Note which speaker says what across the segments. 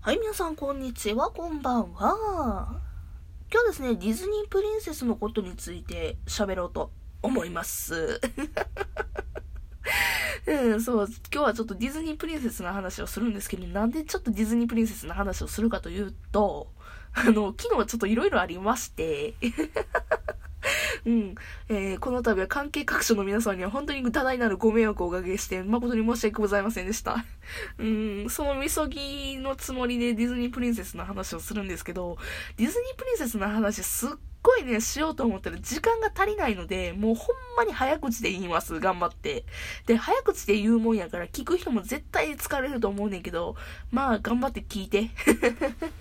Speaker 1: はい、皆さん、こんにちは、こんばんは。今日ですね、ディズニープリンセスのことについて喋ろうと思います。うん、そう、今日はちょっとディズニープリンセスの話をするんですけど、なんでちょっとディズニープリンセスの話をするかというと、あの、昨日ちょっと色々ありましてうん。えー、この度は関係各所の皆さんには本当に多大なるご迷惑をおかけして、誠に申し訳ございませんでした。うん、そのみそぎのつもりでディズニープリンセスの話をするんですけど、ディズニープリンセスの話すっごいね、しようと思ったら時間が足りないので、もうほんまに早口で言います。頑張って。で、早口で言うもんやから聞く人も絶対疲れると思うねんけど、まあ頑張って聞いて。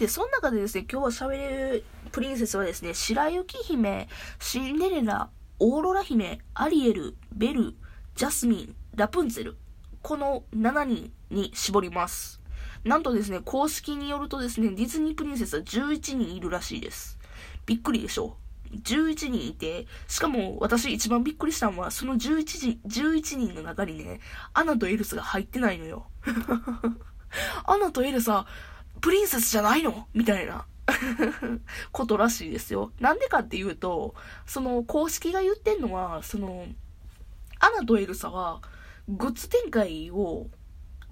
Speaker 1: で、その中でですね、今日は喋れるプリンセスはですね、白雪姫、シンデレラ、オーロラ姫、アリエル、ベル、ジャスミン、ラプンツェル、この7人に絞ります。なんとですね、公式によるとですね、ディズニープリンセスは11人いるらしいです。びっくりでしょ11人いて、しかも私一番びっくりしたのは、その11人、11人の中にね、アナとエルスが入ってないのよ。アナとエルサ、プリンセスじゃないの？みたいな ことらしいですよ。なんでかっていうと、その公式が言ってんのは、その、アナとエルサは、グッズ展開を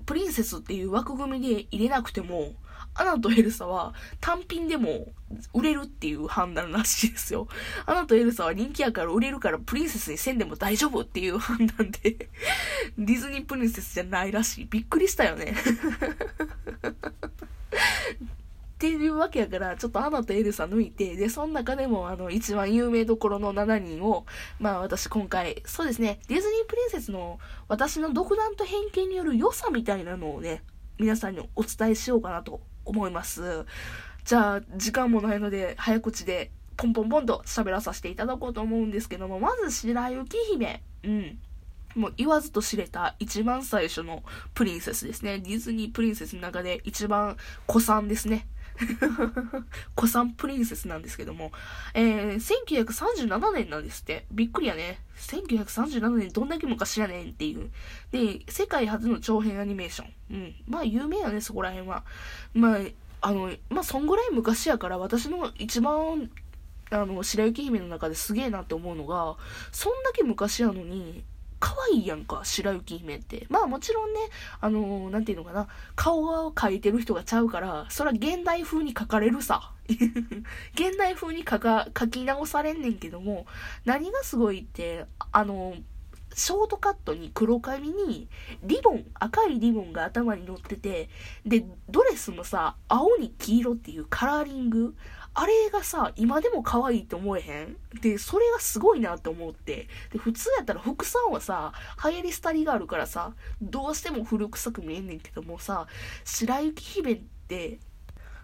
Speaker 1: プリンセスっていう枠組みで入れなくても、アナとエルサは単品でも売れるっていう判断らしいですよ。アナとエルサは人気やから売れるからプリンセスにせんでも大丈夫っていう判断でディズニープリンセスじゃないらしい。びっくりしたよねっていうわけやから、ちょっとアナとエルサ抜いて、で、その中でも、あの、一番有名どころの7人を、まあ私今回、そうですね、ディズニープリンセスの私の独断と偏見による良さみたいなのをね、皆さんにお伝えしようかなと思います。じゃあ、時間もないので、早口で、ポンポンポンと喋らさせていただこうと思うんですけども、まず白雪姫。うん。もう言わずと知れた一番最初のプリンセスですね。ディズニープリンセスの中で一番古参ですね。古参プリンセスなんですけども、えー、1937年なんですって。びっくりやね。1937年どんだけ昔やねんっていう。で、世界初の長編アニメーション。うん。まあ有名やね、そこら辺は。まあ、あの、まあそんぐらい昔やから私の一番あの、白雪姫の中ですげえなって思うのが、そんだけ昔やのに、可愛いやんか、白雪姫って。まあもちろんね、あのー、なんていうのかな、顔を描いてる人がちゃうから、それは現代風に描かれるさ。現代風に書か、書き直されんねんけども、何がすごいって、あのー、ショートカットに黒髪にリボン、赤いリボンが頭に乗ってて、で、ドレスもさ、青に黄色っていうカラーリング。あれがさ、今でも可愛いって思えへん？で、それがすごいなって思って。で、普通やったら服装はさ、流行り廃りがあるからさ、どうしても古臭く見えんねんけどもさ、白雪姫って、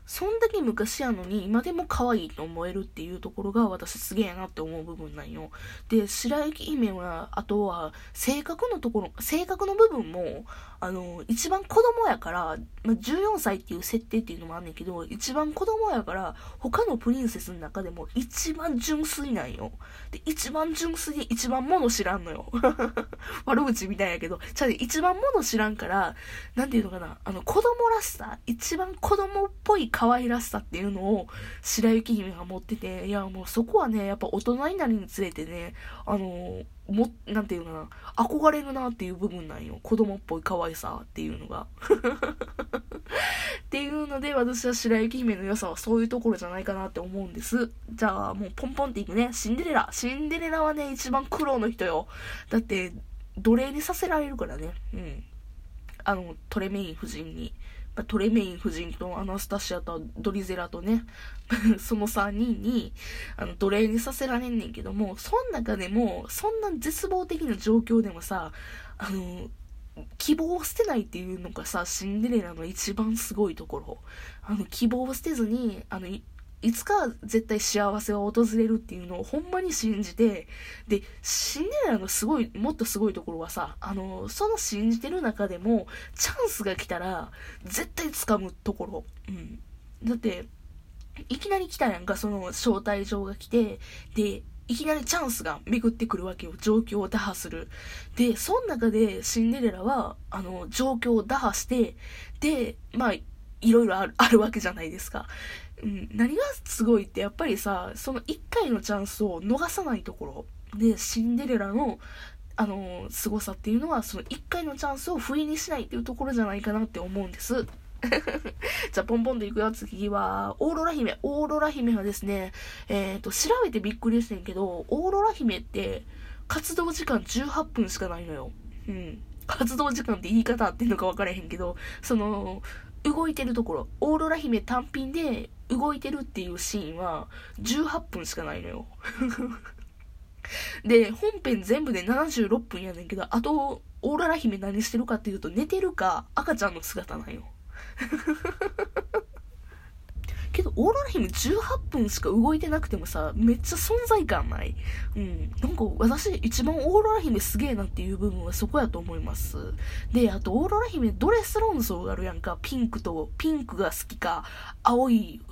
Speaker 1: そんだけ昔やのに今でも可愛いと思えるっていうところが私すげえなって思う部分なんよ。で、白雪姫は、あとは性格のところ、性格の部分も、あの、一番子供やから、まあ、14歳っていう設定っていうのもあんねんけど、一番子供やから、他のプリンセスの中でも一番純粋なんよ。で、一番純粋で一番もの知らんのよ。悪口みたいやけど、ちゃうで一番もの知らんから、なんていうのかな、あの、子供らしさ、一番子供っぽい可愛らしさっていうのを白雪姫が持ってて、いや、もうそこはね、やっぱ大人になるにつれてね、あのも、なんていうかな、憧れるなっていう部分なんよ。子供っぽい可愛さっていうのが。っていうので、私は白雪姫の良さはそういうところじゃないかなって思うんです。じゃあ、もうポンポンっていくね。シンデレラ。シンデレラはね、一番苦労の人よ。だって、奴隷にさせられるからね。うん。あの、トレメイン夫人に。トレメイン夫人とアナスタシアとドリゼラとね、その3人に、あの、奴隷にさせられんねんけども、そん中でも、そんな絶望的な状況でもさ、あの、希望を捨てないっていうのがさ、シンデレラの一番すごいところ。あの、希望を捨てずに、あの、いつか絶対幸せは訪れるっていうのをほんまに信じて、で、シンデレラのすごい、もっとすごいところはさ、あの、その信じてる中でも、チャンスが来たら、絶対掴むところ。うん。だって、いきなり来たやんか、その招待状が来て、で、いきなりチャンスが巡ってくるわけよ。状況を打破する。で、その中でシンデレラは、あの、状況を打破して、で、まあ、いろいろあるあるわけじゃないですか。うん、何がすごいって、やっぱりさ、その1回のチャンスを逃さないところで、シンデレラの、あの、凄さっていうのは、その1回のチャンスを不意にしないっていうところじゃないかなって思うんです。じゃあ、ポンポンでいくよ。次は、オーロラ姫。オーロラ姫はですね、えっ、ー、と、調べてびっくりしてんけど、オーロラ姫って、活動時間18分しかないのよ。うん。活動時間って言い方っていうのか分からへんけど、その、動いてるところ、オーロラ姫単品で動いてるっていうシーンは18分しかないのよ。で、本編全部で76分やねんけど、あと、オーララ姫何してるかっていうと、寝てるか赤ちゃんの姿なんよ。けど、オーロラ姫18分しか動いてなくてもさ、めっちゃ存在感ない。うん。なんか、私、一番オーロラ姫すげえなっていう部分はそこやと思います。で、あと、オーロラ姫ドレス論争があるやんか。ピンクと、ピンクが好きか、青い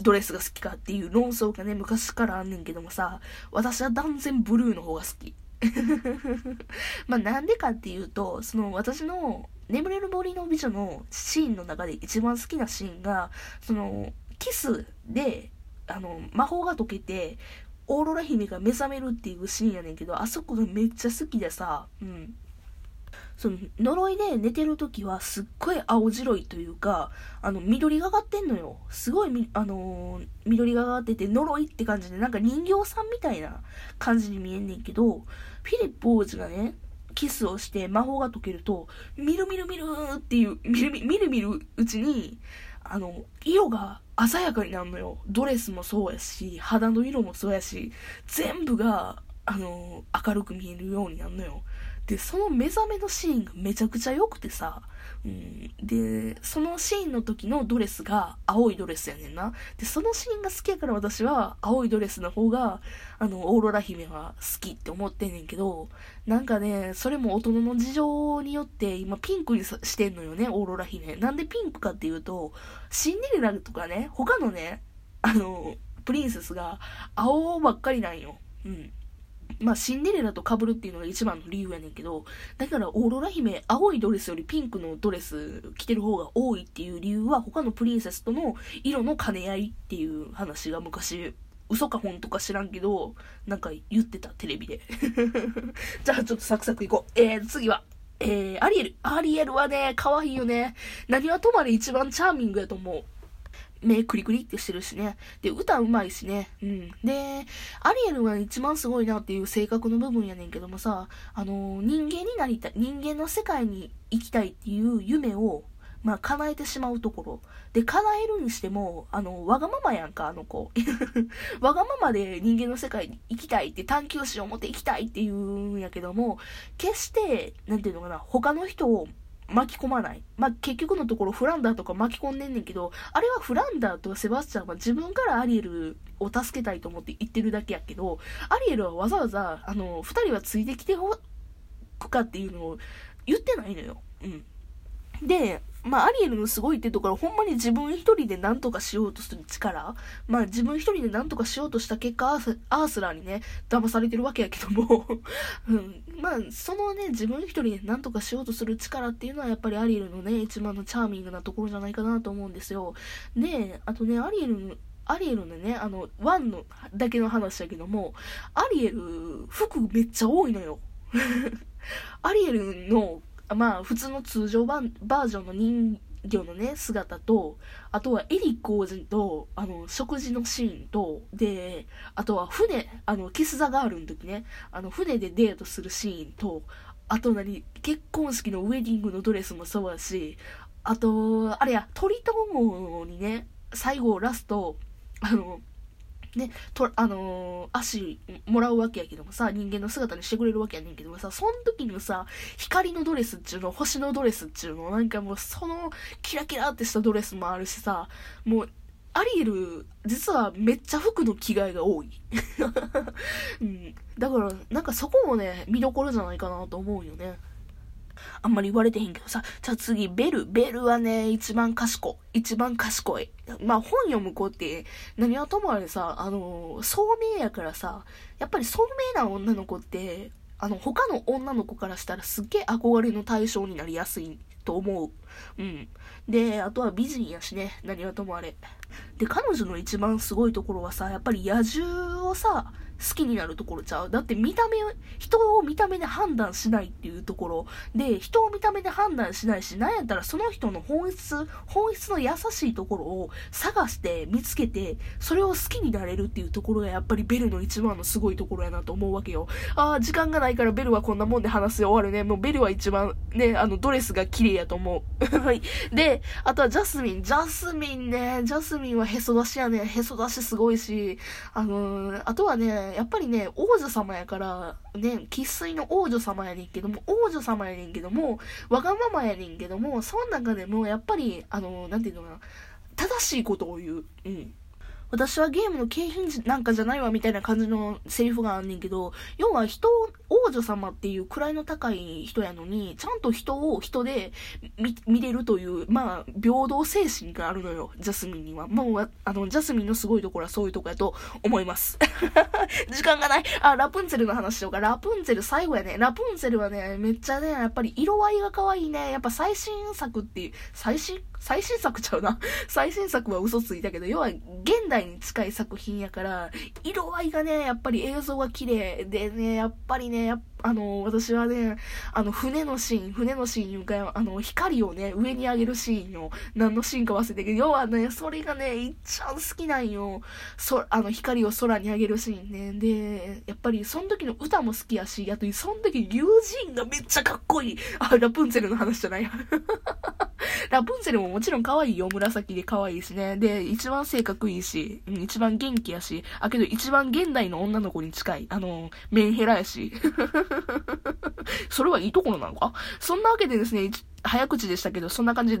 Speaker 1: ドレスが好きかっていう論争がね、昔からあんねんけどもさ、私は断然ブルーの方が好き。まあなんでかっていうと、その私の眠れる森の美女のシーンの中で一番好きなシーンが、その、キスで、あの、魔法が解けて、オーロラ姫が目覚めるっていうシーンやねんけど、あそこがめっちゃ好きでさ、うん。その呪いで寝てる時はすっごい青白いというか、あの、緑がかってんのよ。すごいみ、あのー、緑がかってて呪いって感じで、なんか人形さんみたいな感じに見えんねんけど、フィリップ王子がね、キスをして魔法が解けると、みるみるみるっていう、みるみるみるうちに、あの、色が鮮やかになるのよ。ドレスもそうやし、肌の色もそうやし、全部が、あの、明るく見えるようになるのよ。で、その目覚めのシーンがめちゃくちゃ良くてさ、うん、で、そのシーンの時のドレスが青いドレスやねんな。で、そのシーンが好きやから私は青いドレスの方が、あの、オーロラ姫は好きって思ってんねんけど、なんかね、それも大人の事情によって今ピンクにしてんのよね、オーロラ姫。なんでピンクかっていうと、シンデレラとかね、他のね、あの、プリンセスが青ばっかりなんよ。うん。まあ、シンデレラと被るっていうのが一番の理由やねんけど、だからオーロラ姫、青いドレスよりピンクのドレス着てる方が多いっていう理由は、他のプリンセスとの色の兼ね合いっていう話が昔、嘘か本とか知らんけど、なんか言ってた、テレビで。じゃあちょっとサクサクいこう。えー、次は、えー、アリエル。アリエルはね、可愛いよね。何はとまれ一番チャーミングやと思う。目クリクリってしてるしね。で、歌うまいしね。うん。で、アリエルが一番すごいなっていう性格の部分やねんけどもさ、あの、人間になりたい、人間の世界に行きたいっていう夢を、まあ、叶えてしまうところ。で、叶えるにしても、あの、わがままやんか、あの子。わがままで人間の世界に行きたいって探求心を持って行きたいって言うんやけども、決して、なんていうのかな、他の人を巻き込まない。まあ、結局のところフランダーとか巻き込んでんねんけど、あれはフランダーとセバスチャンは自分からアリエルを助けたいと思って言ってるだけやけど、アリエルはわざわざ、あの、二人はついてきてほくかっていうのを言ってないのよ。うん。で、まあ、アリエルのすごいってところ、ほんまに自分一人で何とかしようとする力まあ、自分一人で何とかしようとした結果、アースラーにね、騙されてるわけやけども うん、まあ、そのね、自分一人で何とかしようとする力っていうのは、やっぱりアリエルのね、一番のチャーミングなところじゃないかなと思うんですよ。で、あとね、アリエルの、アリエルのね、あの、ワンのだけの話だけども、アリエル、服めっちゃ多いのよ。アリエルのまあ、普通の通常バージョンの人魚のね、姿と、あとはエリック王子と、あの、食事のシーンと、で、あとは船、あの、キス・ザ・ガールの時ね、あの、船でデートするシーンと、あと何、結婚式のウェディングのドレスもそうだし、あと、あれや、鳥友にね、最後、ラスト、あの、ね、と、あのー、足もらうわけやけどもさ、人間の姿にしてくれるわけやねんけどもさ、その時のさ、光のドレスっちゅうの、星のドレスっちゅうの、なんかもうそのキラキラってしたドレスもあるしさ、もう、アリエル、実はめっちゃ服の着替えが多い。うん。だから、なんかそこもね、見どころじゃないかなと思うよね。あんまり言われてへんけどさ。じゃあ次、ベル。ベルはね、一番賢い。一番賢い。まあ本読む子って、何はともあれさ、あの、聡明やからさ、やっぱり聡明な女の子って、あの、他の女の子からしたらすっげえ憧れの対象になりやすいと思う。うん。で、あとは美人やしね、何はともあれ。で、彼女の一番すごいところはさ、やっぱり野獣をさ、好きになるところちゃう？だって見た目、人を見た目で判断しないっていうところで、人を見た目で判断しないし、なんやったらその人の本質、本質の優しいところを探して見つけて、それを好きになれるっていうところがやっぱりベルの一番のすごいところやなと思うわけよ。ああ、時間がないからベルはこんなもんで話すよ。終わるね。もうベルは一番ね、あのドレスが綺麗やと思う。はい。で、あとはジャスミン。ジャスミンね、ジャスミンはへそ出しやね。へそ出しすごいし、あのー、あとはね、やっぱりね、王女様やから、ね、生粋の王女様やねんけども、王女様やねんけども、わがままやねんけども、その中でも、やっぱり、あの、何て言うのかな、正しいことを言う。うん。私はゲームの景品なんかじゃないわみたいな感じのセリフがあんねんけど、要は人、王女様っていう位の高い人やのに、ちゃんと人を人で見れるという、まあ、平等精神があるのよ、ジャスミンには。もう、あの、ジャスミンのすごいところはそういうとこやと思います。時間がない。あ、ラプンツェルの話しようか。ラプンツェル最後やね。ラプンツェルはね、めっちゃね、やっぱり色合いが可愛いね。やっぱ最新作っていう、最新最新作ちゃうな。最新作は嘘ついたけど、要は現代に近い作品やから、色合いがね、やっぱり映像が綺麗でね、やっぱりね、やあの、私はね、あの、船のシーン、船のシーンいうか、あの、光をね、上に上げるシーンよ、何のシーンか忘れたけど、要はね、それがね、いっちゃん好きなんよ。そ、あの、光を空に上げるシーンね。で、やっぱり、その時の歌も好きやし、あと、その時、竜神がめっちゃかっこいい。あ、ラプンツェルの話じゃない。ラプンツェルももちろん可愛いよ。紫で可愛いしね。で、一番性格いいし、一番元気やし、あ、けど一番現代の女の子に近い。あの、メンヘラやし。それはいいところなのか？そんなわけでですね、早口でしたけど、そんな感じで